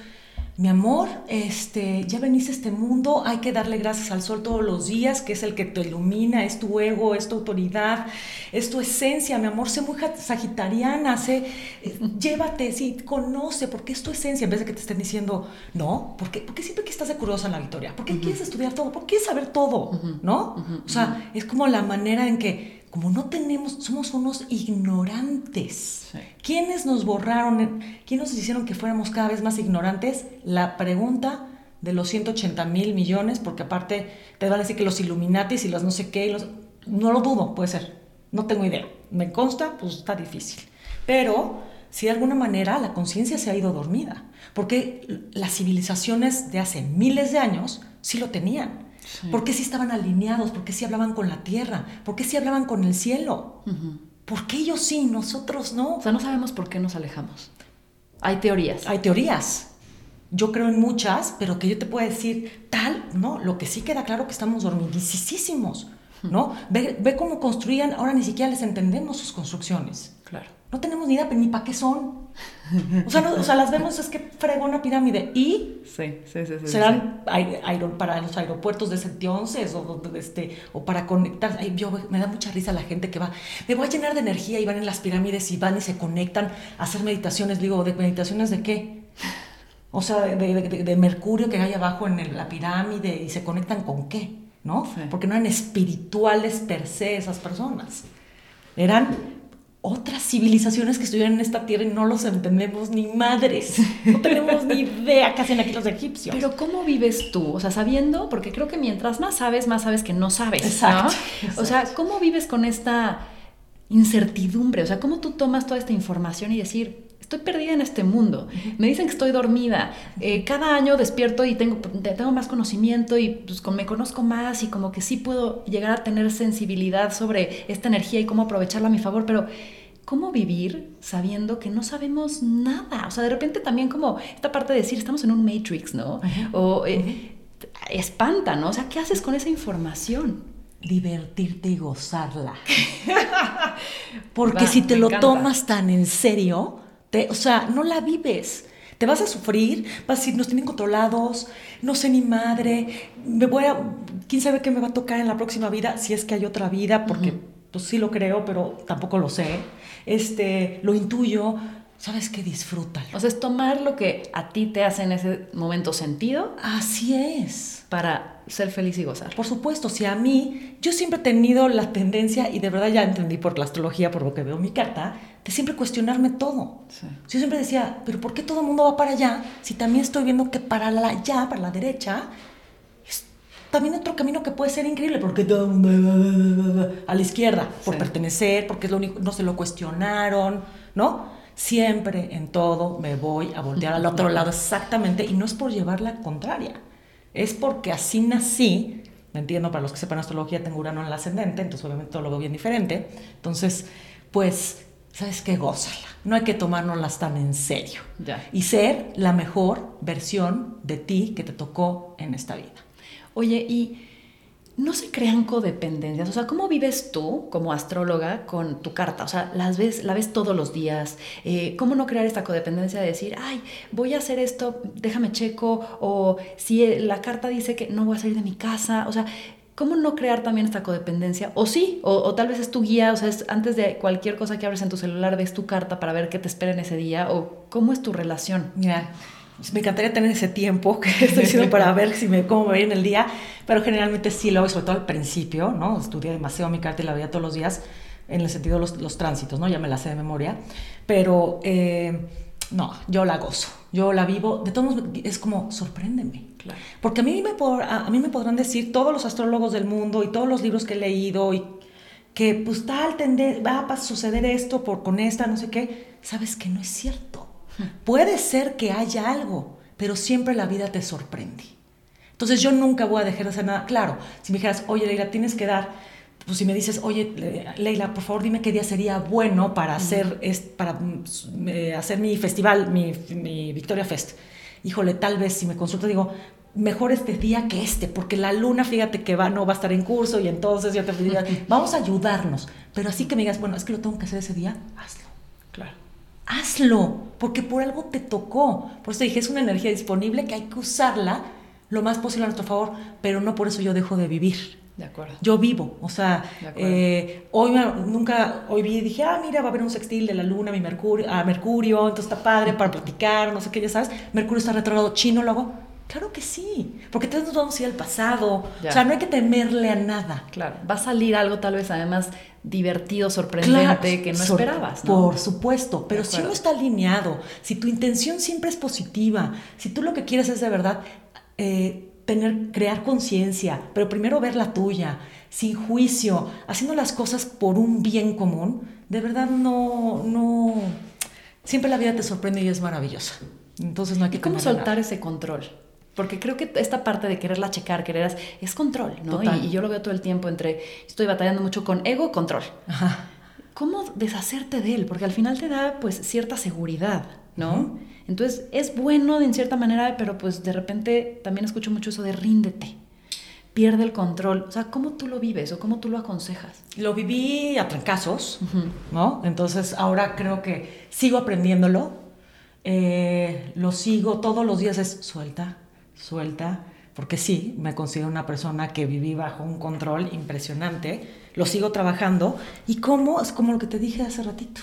mi amor, este, ya veniste a este mundo, hay que darle gracias al sol todos los días, que es el que te ilumina, es tu ego, es tu autoridad, es tu esencia, mi amor, sé muy sagitariana, sé, eh, llévate, sí, conoce, porque es tu esencia, en vez de que te estén diciendo, no, porque, porque siempre que estás de curiosa en la victoria, ¿por qué quieres estudiar todo? ¿Por qué quieres saber todo? ¿No? o sea, es como la manera en que como no tenemos, somos unos ignorantes. ¿Quiénes nos borraron? ¿Quiénes nos hicieron que fuéramos cada vez más ignorantes? La pregunta de los 180 mil millones, porque aparte te van a decir que los Illuminatis y los no sé qué, los, no lo dudo, puede ser, no tengo idea. Me consta, pues está difícil. Pero si de alguna manera la conciencia se ha ido dormida. Porque las civilizaciones de hace miles de años sí lo tenían. ¿Por qué sí estaban alineados? ¿Por qué sí hablaban con la tierra? ¿Por qué sí hablaban con el cielo? ¿Por qué ellos sí, nosotros no? O sea, no sabemos por qué nos alejamos. Hay teorías. Hay teorías. Yo creo en muchas, pero que yo te puedo decir tal, no, lo que sí queda claro que estamos dormidísimos, ¿no? Ve, ve cómo construían, ahora ni siquiera les entendemos sus construcciones. Claro. No tenemos ni idea, ni para qué son. O sea, o sea, las vemos, es que fregó una pirámide. Y sí, sí, sí, serán para los aeropuertos de ese entonces o, este, o para conectar. yo, me da mucha risa la gente que va, me voy a llenar de energía y van en las pirámides y van y se conectan a hacer meditaciones. Digo, ¿de meditaciones de qué? O sea, de, mercurio que hay abajo en la pirámide y se conectan con qué, ¿no? Porque no eran espirituales per se esas personas. Eran otras civilizaciones que estuvieron en esta tierra y no los entendemos ni madres. No tenemos ni idea qué hacen aquí los egipcios. Pero ¿cómo vives tú? O sea, sabiendo, porque creo que mientras más sabes, más sabes que no sabes. Exacto. O sea, ¿cómo vives con esta incertidumbre? O sea, ¿cómo tú tomas toda esta información y decir, estoy perdida en este mundo. Me dicen que estoy dormida. Eh, cada año despierto y tengo, tengo más conocimiento y pues, me conozco más y como que sí puedo llegar a tener sensibilidad sobre esta energía y cómo aprovecharla a mi favor, pero ¿cómo vivir sabiendo que no sabemos nada? O sea, de repente también como esta parte de decir, estamos en un matrix, ¿no? O eh, espanta, ¿no? O sea, ¿qué haces con esa información? Divertirte y gozarla. Porque si te lo tomas tan en serio, o sea, no la vives. Te vas a sufrir, vas a decir, nos tienen controlados, no sé ni madre, me voy a, quién sabe qué me va a tocar en la próxima vida, si es que hay otra vida, porque pues sí lo creo, pero tampoco lo sé. Este, lo intuyo, ¿sabes qué? Disfrútalo. O sea, es tomar lo que a ti te hace en ese momento sentido. Así es. Para ser feliz y gozar. Por supuesto, si a mí, yo siempre he tenido la tendencia, y de verdad ya entendí por la astrología, por lo que veo en mi carta, de siempre cuestionarme todo. Yo siempre decía, pero ¿por qué todo el mundo va para allá si también estoy viendo que para la allá, para la derecha, es también otro camino que puede ser increíble? Porque todo el mundo va a la izquierda, por pertenecer, porque es lo único, no se lo cuestionaron, ¿no? Siempre en todo me voy a voltear al otro lado exactamente, y no es por llevar la contraria es porque así nací, me entiendo, para los que sepan astrología, tengo Urano en el ascendente, entonces obviamente todo lo veo bien diferente. Entonces, pues, ¿sabes qué? Gózala. No hay que tomárnoslas tan en serio. Y ser la mejor versión de ti que te tocó en esta vida. Oye, y no se crean codependencias. O sea, ¿cómo vives tú como astróloga con tu carta? O sea, las ves, la ves todos los días. Eh, ¿Cómo no crear esta codependencia de decir, ay, voy a hacer esto, déjame checo? O si la carta dice que no voy a salir de mi casa. O sea, ¿cómo no crear también esta codependencia? O sí, o, tal vez es tu guía, o sea, es antes de cualquier cosa que abres en tu celular, ves tu carta para ver qué te espera en ese día. O cómo es tu relación. Mira me encantaría tener ese tiempo que estoy haciendo para ver si me, cómo me el día, pero generalmente sí lo hago, sobre todo al principio, ¿no? Estudié demasiado mi carta y la veía todos los días en el sentido de los, los tránsitos, ¿no? Ya me la sé de memoria, pero eh, no, yo la gozo, yo la vivo, de todos modos es como, sorpréndeme. Claro. Porque a mí, me a, mí me podrán decir todos los astrólogos del mundo y todos los libros que he leído y que pues tal va a suceder esto por con esta, no sé qué, sabes que no es cierto. Puede ser que haya algo, pero siempre la vida te sorprende. Entonces yo nunca voy a dejar de hacer nada. Claro, si me dijeras, oye Leila, tienes que dar, pues si me dices, oye Leila, por favor dime qué día sería bueno para hacer, para, eh, hacer mi festival, mi, Victoria Fest. Híjole, tal vez si me consultas digo, mejor este día que este, porque la luna, fíjate que va, no va a estar en curso y entonces yo te diría, vamos a ayudarnos. Pero así que me digas, bueno, es que lo tengo que hacer ese día, hazlo. Hazlo, porque por algo te tocó. Por eso dije, es una energía disponible que hay que usarla lo más posible a nuestro favor, pero no por eso yo dejo de vivir. De acuerdo. Yo vivo, o sea, eh, hoy nunca, hoy vi y dije, ah, mira, va a haber un sextil de la luna, mi Mercurio, a Mercurio, entonces está padre para platicar, no sé qué, ya sabes, Mercurio está retrogrado, chino, lo hago. Claro que sí, porque todos nos vamos a ir al pasado, o sea, no hay que temerle a nada. Claro, va a salir algo tal vez además divertido, sorprendente, que no esperabas. ¿no? Por supuesto, pero si uno está alineado, si tu intención siempre es positiva, si tú lo que quieres es de verdad eh, tener, crear conciencia, pero primero ver la tuya, sin juicio, haciendo las cosas por un bien común, de verdad no, no, siempre la vida te sorprende y es maravillosa. Entonces no hay que ¿Y cómo soltar nada. ese control? Porque creo que esta parte de quererla checar, querer es control, ¿no? Y, y yo lo veo todo el tiempo entre, estoy batallando mucho con ego, control. Ajá. ¿Cómo deshacerte de él? Porque al final te da pues cierta seguridad, ¿no? Entonces es bueno en cierta manera, pero pues de repente también escucho mucho eso de ríndete, pierde el control. O sea, ¿cómo tú lo vives o cómo tú lo aconsejas? Lo viví a trancazos. ¿no? Entonces ahora creo que sigo aprendiéndolo, eh, lo sigo todos los días, es suelta, suelta, porque sí, me considero una persona que viví bajo un control impresionante, lo sigo trabajando y como, es como lo que te dije hace ratito,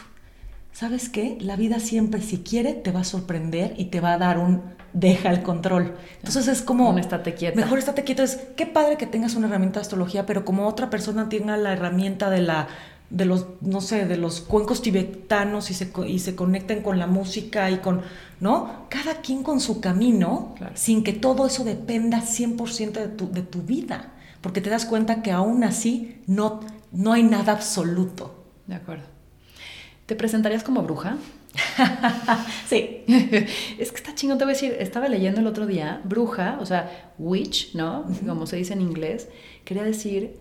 ¿sabes qué? La vida siempre, si quiere, te va a sorprender y te va a dar un deja el control. Entonces es como... Un estate quieta. Mejor estate quieto. Es qué padre que tengas una herramienta de astrología, pero como otra persona tenga la herramienta de la de los, no sé, de los cuencos tibetanos y se, y se conecten con la música y con, ¿no? Cada quien con su camino, Claro. sin que todo eso dependa 100% de tu, de tu vida, porque te das cuenta que aún así no, no hay nada absoluto. De acuerdo. ¿Te presentarías como bruja? sí. es que está chingón, te voy a decir, estaba leyendo el otro día, bruja, o sea, witch, ¿no? Como se dice en inglés, quería decir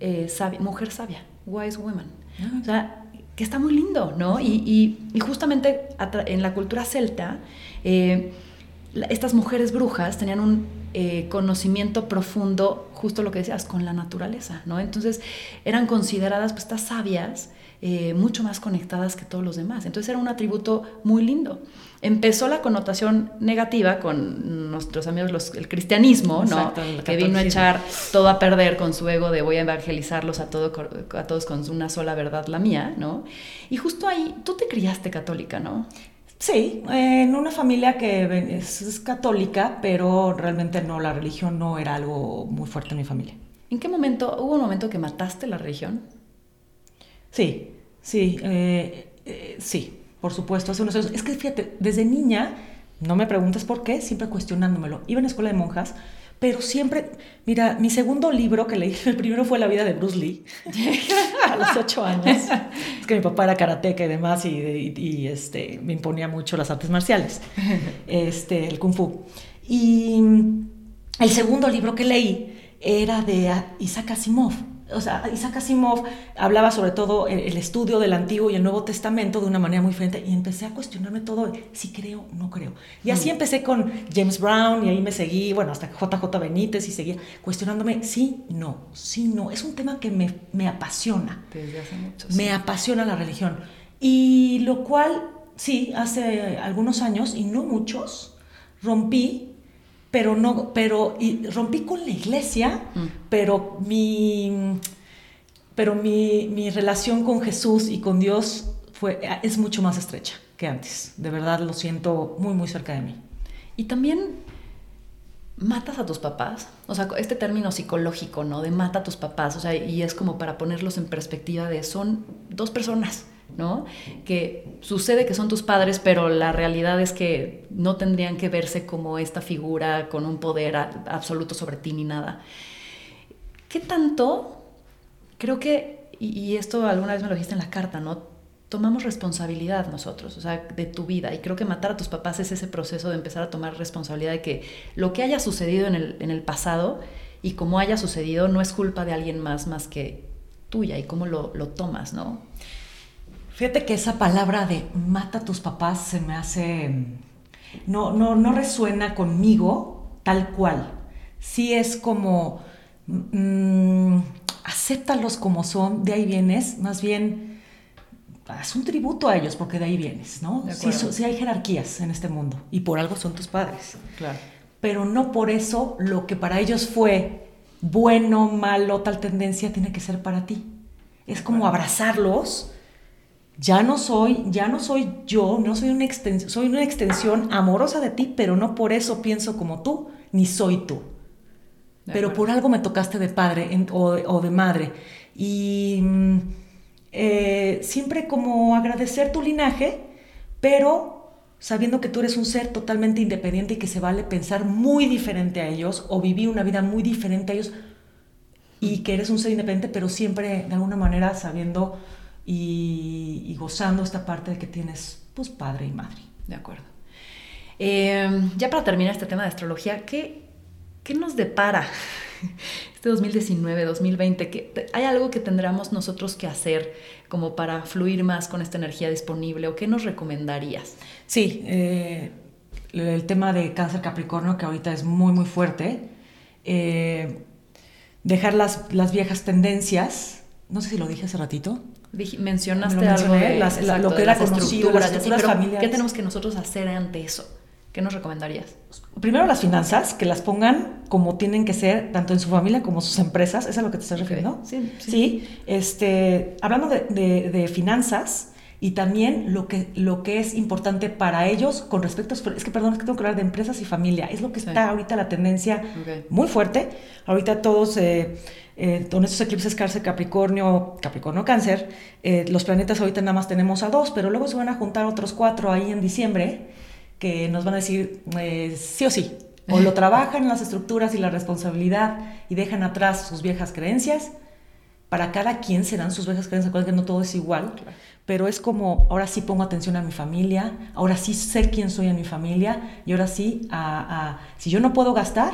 eh, mujer sabia, wise woman. Ah. O sea, que está muy lindo, ¿no? Y, y- y justamente en la cultura celta, eh, estas mujeres brujas tenían un eh, conocimiento profundo, justo lo que decías, con la naturaleza, ¿no? Entonces eran consideradas pues, estas sabias, eh, mucho más conectadas que todos los demás. Entonces era un atributo muy lindo. Empezó la connotación negativa con nuestros amigos los- el cristianismo, ¿no? Exacto, el que vino a echar todo a perder con su ego de voy a evangelizarlos a, todo, a todos con una sola verdad, la mía, ¿no? Y justo ahí, tú te criaste católica, ¿no? Sí, en una familia que es católica, pero realmente no, la religión no era algo muy fuerte en mi familia. ¿En qué momento, hubo un momento que mataste la religión? Sí, sí, eh, eh, sí, por supuesto, hace unos años. Es que fíjate, desde niña, no me preguntes por qué, siempre cuestionándomelo. Iba en escuela de monjas, pero siempre, mira, mi segundo libro que leí, el primero fue La vida de Bruce Lee, a los ocho años. Es que mi papá era karateca y demás, y, y- y, este, me imponía mucho las artes marciales, este, el kung fu. Y mm, el segundo libro que leí era de Isaac Asimov. O sea, Isaac Asimov hablaba sobre todo el, el estudio del Antiguo y el Nuevo Testamento de una manera muy diferente y empecé a cuestionarme todo, si creo, no creo. Y así empecé con James Brown y ahí me seguí, bueno, hasta JJ Benítez y seguía cuestionándome, sí, no, sí, no. Es un tema que me, me apasiona. Desde hace mucho. Me apasiona la religión. Y lo cual, sí, hace algunos años, y no muchos, rompí, pero no, pero y rompí con la iglesia, Mm. pero mi, pero mi, mi relación con Jesús y con Dios fue, es mucho más estrecha que antes. De verdad lo siento muy, muy cerca de mí. Y también matas a tus papás. O sea, este término psicológico, ¿no? De mata a tus papás. O sea, y es como para ponerlos en perspectiva de son dos personas, ¿no? Que sucede que son tus padres, pero la realidad es que no tendrían que verse como esta figura con un poder absoluto sobre ti ni nada. ¿Qué tanto? Creo que, y, y esto alguna vez me lo dijiste en la carta, ¿no? Tomamos responsabilidad nosotros, o sea, de tu vida. Y creo que matar a tus papás es ese proceso de empezar a tomar responsabilidad de que lo que haya sucedido en el, en el pasado y como haya sucedido no es culpa de alguien más más que tuya y cómo lo, lo tomas, ¿no? Fíjate que esa palabra de mata a tus papás se me hace. No, no, no resuena conmigo tal cual. Sí es como. mm, acéptalos como son, de ahí vienes, más bien. Haz un tributo a ellos porque de ahí vienes, ¿no? Sí, so- sí hay jerarquías en este mundo y por algo son tus padres. Claro. Pero no por eso lo que para ellos fue bueno, malo, tal tendencia tiene que ser para ti. Es como abrazarlos. Ya no soy, ya no soy yo, no soy una extensión, soy una extensión amorosa de ti, pero no por eso pienso como tú, ni soy tú. De pero acuerdo. por algo me tocaste de padre en- o, de, o de madre. Y mm, eh, siempre como agradecer tu linaje, pero sabiendo que tú eres un ser totalmente independiente y que se vale pensar muy diferente a ellos o vivir una vida muy diferente a ellos y que eres un ser independiente, pero siempre de alguna manera sabiendo y, y gozando esta parte de que tienes pues padre y madre. De acuerdo. Eh, ya para terminar este tema de astrología, ¿qué, qué nos depara este 2019, 2020? ¿Qué, ¿Hay algo que tendremos nosotros que hacer como para fluir más con esta energía disponible o qué nos recomendarías? Sí, eh, el tema de cáncer capricornio que ahorita es muy muy fuerte. Eh, dejar las, las viejas tendencias, no sé si lo dije hace ratito. Mencionaste algo de, las, lo que era conocido, las estructuras familiares. ¿Qué tenemos que nosotros hacer ante eso? ¿Qué nos recomendarías? Primero las finanzas, que las pongan como tienen que ser, tanto en su familia como en sus empresas. ¿Es a lo que te estás refiriendo? Sí, sí. sí. este, hablando de, de, finanzas y también lo que, lo que es importante para ellos con respecto a... Es que, perdón, es que tengo que hablar de empresas y familia. Es lo que está ahorita la tendencia muy fuerte. Ahorita todos... Eh, eh, con estos eclipses cáncer, Capricornio, Capricornio, Cáncer, eh, los planetas ahorita nada más tenemos a dos, pero luego se van a juntar otros cuatro ahí en diciembre que nos van a decir eh, sí o sí. O lo trabajan en las estructuras y la responsabilidad y dejan atrás sus viejas creencias. Para cada quien serán sus viejas creencias, acuérdense que no todo es igual, pero es como, ahora sí pongo atención a mi familia, ahora sí sé quién soy en mi familia y ahora sí, a, si yo no puedo gastar,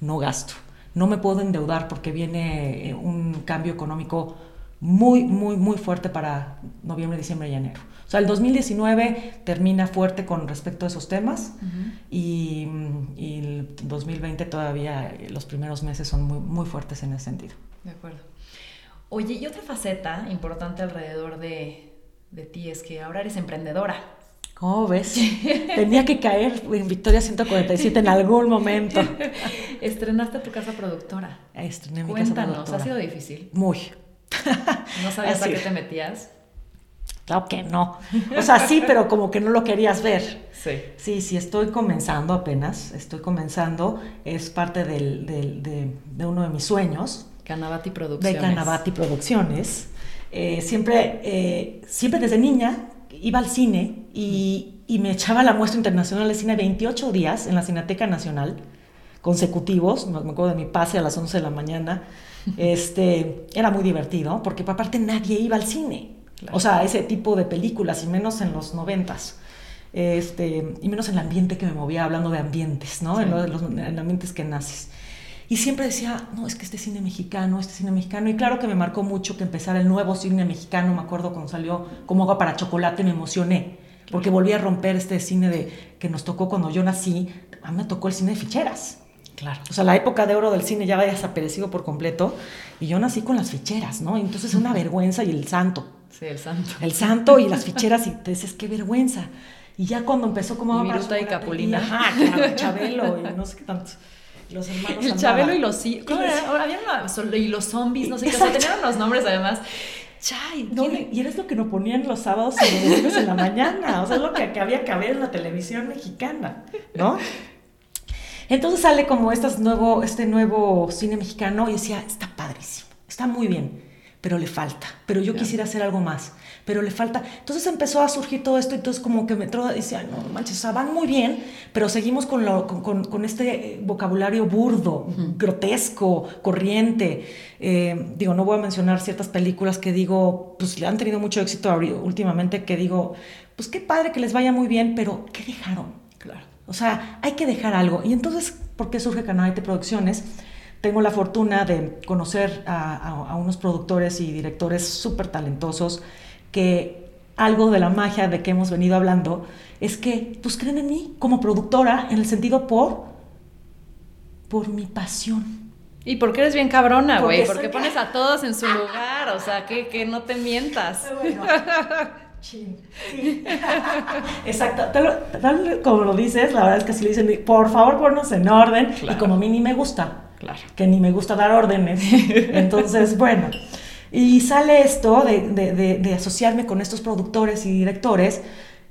no gasto. No me puedo endeudar porque viene eh, un cambio económico muy, muy, muy fuerte para noviembre, diciembre y enero. O sea, el 2019 termina fuerte con respecto a esos temas y, el 2020 todavía los primeros meses son muy, muy fuertes en ese sentido. De acuerdo. Oye, y otra faceta importante alrededor de, de ti es que ahora eres emprendedora. ¿Cómo ves? Tenía que caer en Victoria 147 en algún momento. Estrenaste tu casa productora. Estrené mi casa productora. ¿ha sido difícil? Muy. ¿No sabías a qué te metías? Claro que no. O sea, sí, pero como que no lo querías ver. Sí. Sí, sí, estoy comenzando apenas, estoy comenzando, es parte del, de, uno de mis sueños. Canavati Producciones. De Canavati Producciones. Eh, siempre, eh, siempre desde niña iba al cine y, y, me echaba la muestra internacional de cine 28 días en la Cineteca Nacional consecutivos, me acuerdo de mi pase a las 11 de la mañana, este, era muy divertido, porque aparte nadie iba al cine. O sea, ese tipo de películas, y menos en los noventas. Este, y menos en el ambiente que me movía, hablando de ambientes, ¿no? En, los, ambientes que naces. Y siempre decía, no, es que este cine mexicano, este cine mexicano. Y claro que me marcó mucho que empezara el nuevo cine mexicano. Me acuerdo cuando salió Como agua para chocolate, me emocioné. Porque volví a romper este cine de, que nos tocó cuando yo nací. A mí me tocó el cine de ficheras. Claro. O sea, la época de oro del cine ya había desaparecido por completo. Y yo nací con las ficheras, ¿no? entonces es una vergüenza y el santo. Sí, el santo. El santo y las ficheras y te dices, qué vergüenza. Y ya cuando empezó como... Y Viruta y Capulina. ajá, claro, Chabelo y no sé qué tanto. Los hermanos El Chabelo y los... ¿Cómo era? Había una, y los zombies, no sé qué. O sea, tenían unos nombres además. Chay, no, y eres lo que nos ponían los sábados y los domingos en la mañana. O sea, es lo que, que había que ver en la televisión mexicana, ¿no? Entonces sale como estas nuevo, este nuevo cine mexicano y decía, está padrísimo, está muy bien pero le falta, pero yo quisiera hacer algo más, pero le falta. Entonces empezó a surgir todo esto, y entonces como que me decía, no manches, o sea, van muy bien, pero seguimos con, lo, con, con, este vocabulario burdo, grotesco, corriente. Eh, digo, no voy a mencionar ciertas películas que digo, pues le han tenido mucho éxito últimamente, que digo, pues qué padre que les vaya muy bien, pero ¿qué dejaron? Claro. O sea, hay que dejar algo. Y entonces, ¿por qué surge Canal de Producciones? tengo la fortuna de conocer a, unos productores y directores súper talentosos que algo de la magia de que hemos venido hablando es que pues creen en mí como productora en el sentido por por mi pasión. Y porque eres bien cabrona, güey, porque, pones a todos en su lugar, o sea, que, que no te mientas. Sí. Exacto, tal, como lo dices, la verdad es que si le dicen, por favor ponnos en orden, y como a mí ni me gusta, que ni me gusta dar órdenes. Entonces, bueno, y sale esto de, asociarme con estos productores y directores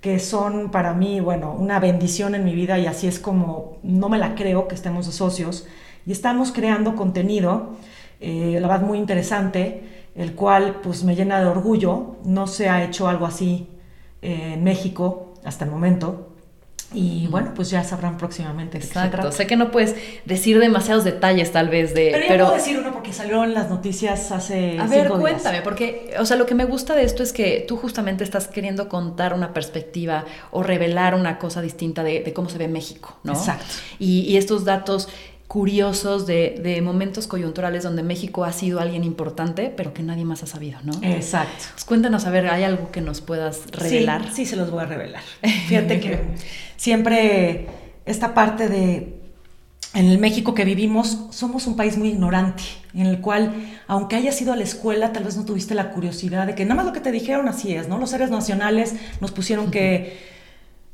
que son para mí, bueno, una bendición en mi vida y así es como no me la creo que estemos de socios. Y estamos creando contenido, eh, la verdad muy interesante, el cual pues me llena de orgullo, no se ha hecho algo así eh, en México hasta el momento Y bueno, pues ya sabrán próximamente de qué se Exacto. trata. Sé que no puedes decir demasiados detalles tal vez de... Pero ya puedo decir uno porque salió en las noticias hace A ver, cinco días. cuéntame, porque, o sea, lo que me gusta de esto es que tú justamente estás queriendo contar una perspectiva o revelar una cosa distinta de, de cómo se ve México, ¿no? Exacto. Y, y estos datos curiosos de, de momentos coyunturales donde México ha sido alguien importante, pero que nadie más ha sabido, ¿no? Exacto. Entonces, cuéntanos, a ver, ¿hay algo que nos puedas revelar? Sí, sí, se los voy a revelar. Fíjate que siempre esta parte de en el México que vivimos somos un país muy ignorante, en el cual, aunque hayas ido a la escuela, tal vez no tuviste la curiosidad de que nada más lo que te dijeron así es, ¿no? Los seres nacionales nos pusieron que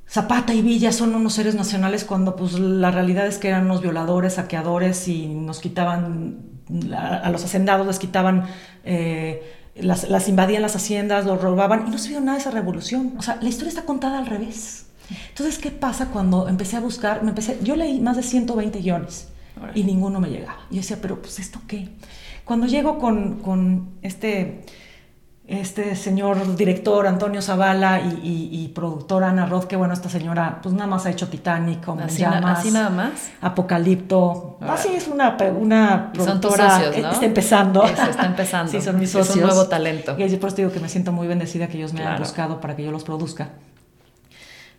Zapata y Villa son unos seres nacionales cuando pues la realidad es que eran unos violadores, saqueadores y nos quitaban, a, los hacendados les quitaban, eh, las, las, invadían las haciendas, los robaban y no se vio nada de esa revolución. O sea, la historia está contada al revés. Entonces, ¿qué pasa cuando empecé a buscar? Me empecé, yo leí más de 120 guiones y ninguno me llegaba. Yo decía, pero pues esto qué? Cuando llego con, con este este señor director Antonio Zavala y, y, y, productora Ana Roth, que bueno, esta señora pues nada más ha hecho Titanic, como así, llamas, así nada más. Apocalipto, así es una, una productora, socios, ¿no? está empezando. Eso, está empezando. sí, son mis socios. Es un nuevo talento. Y por eso digo que me siento muy bendecida que ellos me claro. hayan buscado para que yo los produzca.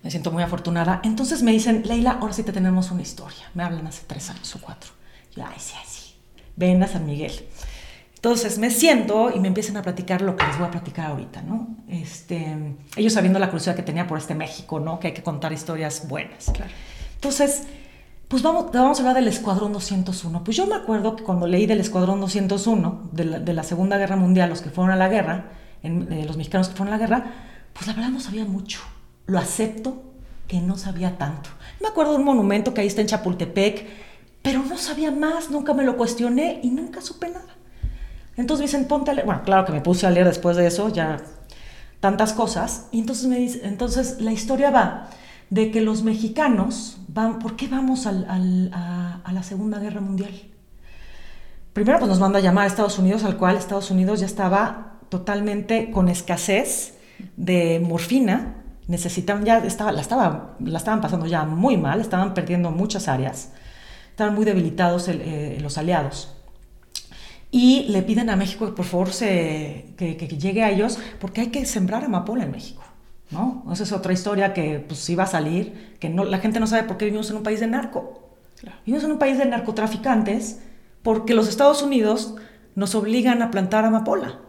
Me siento muy afortunada. Entonces me dicen, Leila, ahora sí te tenemos una historia. Me hablan hace tres años o cuatro. Yo, ay, sí, ay, sí. Ven a San Miguel. Entonces me siento y me empiezan a platicar lo que les voy a platicar ahorita, ¿no? Este, ellos sabiendo la curiosidad que tenía por este México, ¿no? Que hay que contar historias buenas. Claro. Entonces, pues vamos, vamos a hablar del Escuadrón 201. Pues yo me acuerdo que cuando leí del Escuadrón 201, de la, de la Segunda Guerra Mundial, los que fueron a la guerra, en, eh, los mexicanos que fueron a la guerra, pues la verdad no sabía mucho. Lo acepto que no sabía tanto. Me acuerdo de un monumento que ahí está en Chapultepec, pero no sabía más, nunca me lo cuestioné y nunca supe nada. Entonces me dicen, ponte a leer. Bueno, claro que me puse a leer después de eso, ya tantas cosas. Y entonces me dice, entonces la historia va de que los mexicanos van, ¿por qué vamos a, la Segunda Guerra Mundial? Primero, pues nos manda a llamar a Estados Unidos, al cual Estados Unidos ya estaba totalmente con escasez de morfina. Necesitaban, ya estaba, la, la estaban pasando ya muy mal, estaban perdiendo muchas áreas, estaban muy debilitados eh, los aliados y le piden a México que por favor se, que, que, llegue a ellos porque hay que sembrar amapola en México. ¿no? Esa es otra historia que pues iba a salir, que no, la gente no sabe por qué vivimos en un país de narco. Claro. Vivimos en un país de narcotraficantes porque los Estados Unidos nos obligan a plantar amapola.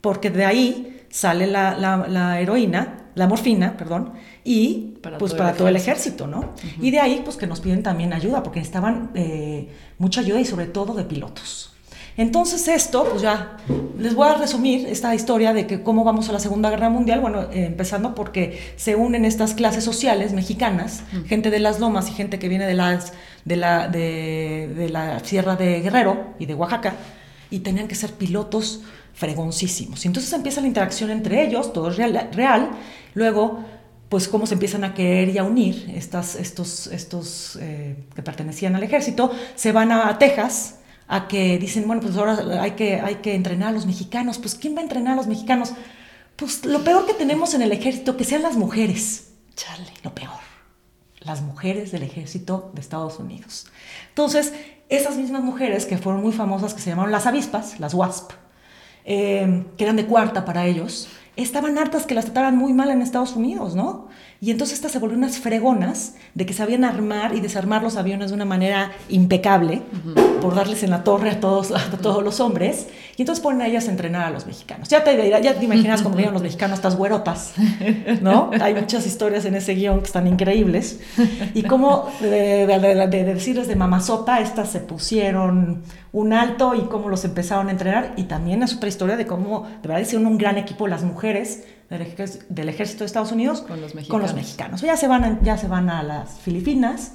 Porque de ahí sale la, la, la heroína, la morfina, perdón, y para pues todo para el todo el ejército, ¿no? Uh -huh. Y de ahí pues que nos piden también ayuda porque necesitaban eh, mucha ayuda y sobre todo de pilotos. Entonces esto, pues ya les voy a resumir esta historia de que cómo vamos a la Segunda Guerra Mundial, bueno, eh, empezando porque se unen estas clases sociales mexicanas, mm. gente de las lomas y gente que viene de, las, de, la, de, de la Sierra de Guerrero y de Oaxaca, y tenían que ser pilotos fregoncísimos. Y entonces empieza la interacción entre ellos, todo es real, real. luego pues cómo se empiezan a querer y a unir estas, estos, estos eh, que pertenecían al ejército, se van a Texas, a que dicen, bueno, pues ahora hay que, hay que entrenar a los mexicanos. Pues, ¿quién va a entrenar a los mexicanos? Pues lo peor que tenemos en el ejército, que sean las mujeres. Chale, lo peor. Las mujeres del ejército de Estados Unidos. Entonces, esas mismas mujeres que fueron muy famosas, que se llamaron las avispas, las WASP, eh, que eran de cuarta para ellos, estaban hartas que las trataran muy mal en Estados Unidos, ¿no? Y entonces estas se volvieron unas fregonas de que sabían armar y desarmar los aviones de una manera impecable, uh -huh. por darles en la torre a todos, a todos los hombres. Y entonces ponen a ellas a entrenar a los mexicanos. Ya te, ya te imaginas cómo vieron los mexicanos estas güerotas, ¿no? Hay muchas historias en ese guion que están increíbles. Y cómo de, de, de, de decirles de mamazota, estas se pusieron un alto y cómo los empezaron a entrenar. Y también es otra historia de cómo, de verdad, hicieron un gran equipo las mujeres del ejército, del ejército de Estados Unidos con los mexicanos. Con los mexicanos. Ya, se van a, ya se van a las Filipinas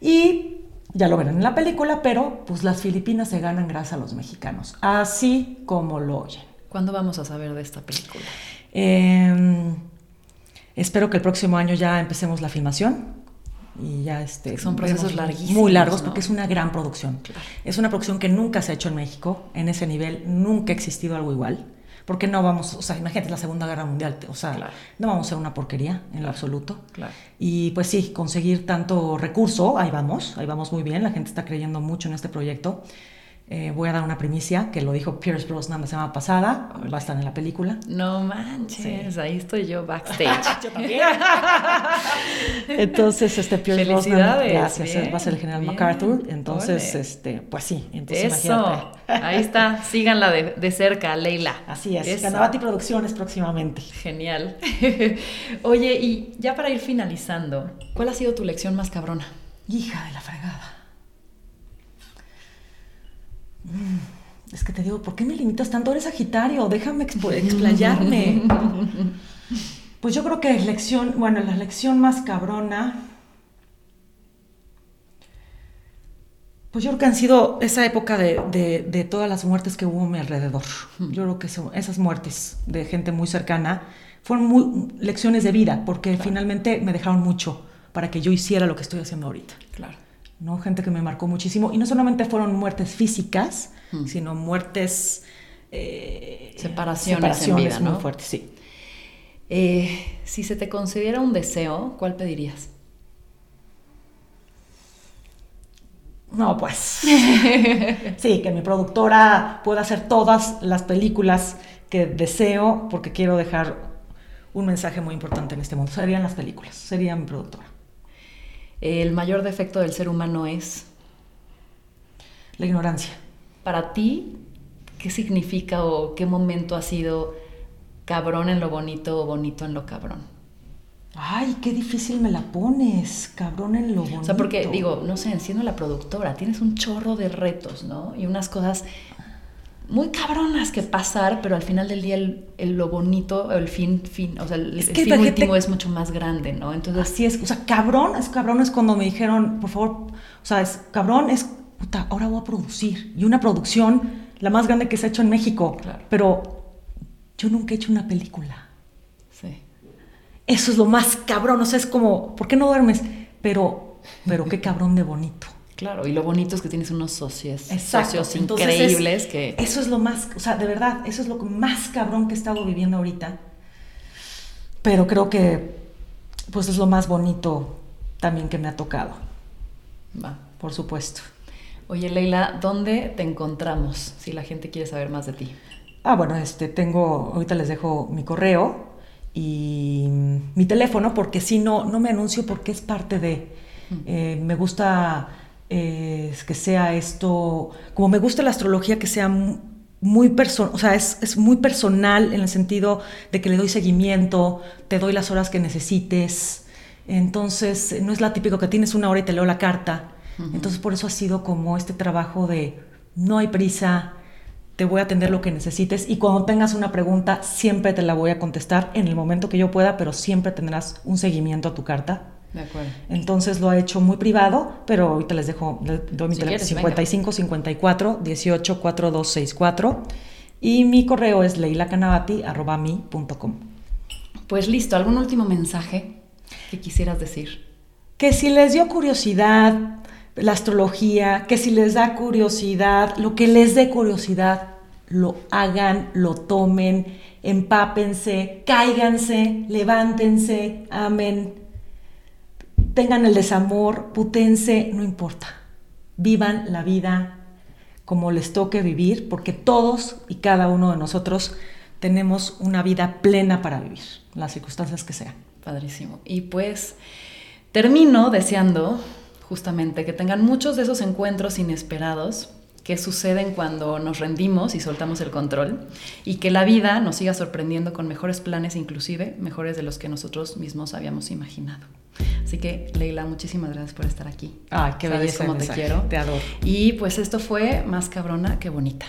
y ya lo verán en la película, pero pues las Filipinas se ganan gracias a los mexicanos, así como lo oyen. ¿Cuándo vamos a saber de esta película? Eh, espero que el próximo año ya empecemos la filmación y ya este son procesos larguísimos muy largos ¿no? porque es una gran producción claro. es una producción que nunca se ha hecho en México en ese nivel nunca ha existido algo igual porque no vamos, o sea, imagínate la Segunda Guerra Mundial, o sea, Claro. no vamos a ser una porquería en lo absoluto. Claro. Y pues sí, conseguir tanto recurso, ahí vamos, ahí vamos muy bien, la gente está creyendo mucho en este proyecto. Eh, voy a dar una primicia, que lo dijo Pierce Brosnan la semana pasada, va a estar en la película. No manches, ahí estoy yo backstage. Yo también. Entonces, este Pierce Brosnan, gracias, bien, va a ser el general bien, MacArthur. Entonces, este, pues sí, entonces Eso, imagínate. ahí está, síganla de, de cerca, Leila. Así es, Eso. Canavati Producciones próximamente. Genial. Oye, y ya para ir finalizando, ¿cuál ha sido tu lección más cabrona? Hija de la fregada. Mm, Es que te digo, ¿por qué me limitas tanto? Eres Sagitario, déjame explayarme. Pues yo creo que lección, bueno, la lección más cabrona. Pues yo creo que han sido esa época de, de- de todas las muertes que hubo a mi alrededor. Yo creo que son esas muertes de gente muy cercana fueron muy, lecciones de vida, porque finalmente me dejaron mucho para que yo hiciera lo que estoy haciendo ahorita. ¿No? Gente que me marcó muchísimo. Y no solamente fueron muertes físicas, Mm. sino muertes... eh, Separaciones en separaciones muy fuertes, sí. Eh, si se te concediera un deseo, ¿cuál pedirías? No, pues. sí, que mi productora pueda hacer todas las películas que deseo, porque quiero dejar un mensaje muy importante en este mundo. Serían las películas, sería mi productora. El mayor defecto del ser humano es, La ignorancia. para ti, ¿qué significa o qué momento ha sido cabrón en lo bonito o bonito en lo cabrón? Ay, qué difícil me la pones, cabrón en lo bonito. O sea, porque digo, no sé, siendo la productora, tienes un chorro de retos, ¿no? Y unas cosas muy cabronas que pasar, pero al final del día el, el- lo bonito, el fin, fin, o sea, el, Es el que fin la gente- último es mucho más grande, ¿no? Entonces, Así es, o sea, cabrón, es cabrón es cuando me dijeron, por favor, o sea, es cabrón es, puta, ahora voy a producir. Y una producción, la más grande que se ha hecho en México. Claro. Pero yo nunca he hecho una película. sí. Eso es lo más cabrón, o sea, es como, ¿por qué no duermes? Pero, pero qué cabrón de bonito. Claro, y lo bonito es que tienes unos socios, Exacto. socios Entonces increíbles es- que... Eso es lo más, o sea, de verdad, eso es lo más cabrón que he estado viviendo ahorita. Pero creo que, pues es lo más bonito también que me ha tocado, Va. por supuesto. Oye, Leila, ¿dónde te encontramos si la gente quiere saber más de ti? Ah, bueno, este, tengo, ahorita les dejo mi correo y mm, mi teléfono, porque si no, no me anuncio porque es parte de, eh, me gusta eh, que sea esto, como me gusta la astrología, que sea mu- muy personal, o sea, es, es muy personal en el sentido de que le doy seguimiento, te doy las horas que necesites, entonces no es la típico que tienes una hora y te leo la carta, entonces por eso ha sido como este trabajo de no hay prisa, te voy a atender lo que necesites y cuando tengas una pregunta siempre te la voy a contestar en el momento que yo pueda, pero siempre tendrás un seguimiento a tu carta. De acuerdo. Entonces lo ha hecho muy privado, pero ahorita les dejo, les doy mi Si teléfono quieres, 55 54 18 4264 y mi correo es leilacanavati@mi.com. Pues listo, ¿algún último mensaje que quisieras decir? Que si les dio curiosidad la astrología, que si les da curiosidad, lo que les dé curiosidad, lo hagan, lo tomen, empápense, cáiganse, levántense, amen, tengan el desamor, putense, no importa. Vivan la vida como les toque vivir, porque todos y cada uno de nosotros tenemos una vida plena para vivir, las circunstancias que sean. Padrísimo. Y pues termino deseando justamente que tengan muchos de esos encuentros inesperados que suceden cuando nos rendimos y soltamos el control y que la vida nos siga sorprendiendo con mejores planes, inclusive mejores de los que nosotros mismos habíamos imaginado. Así que, Leila, muchísimas gracias por estar aquí. Ay, qué Sabes belleza cómo te mensaje. quiero. Te adoro. Y pues esto fue más cabrona que bonita.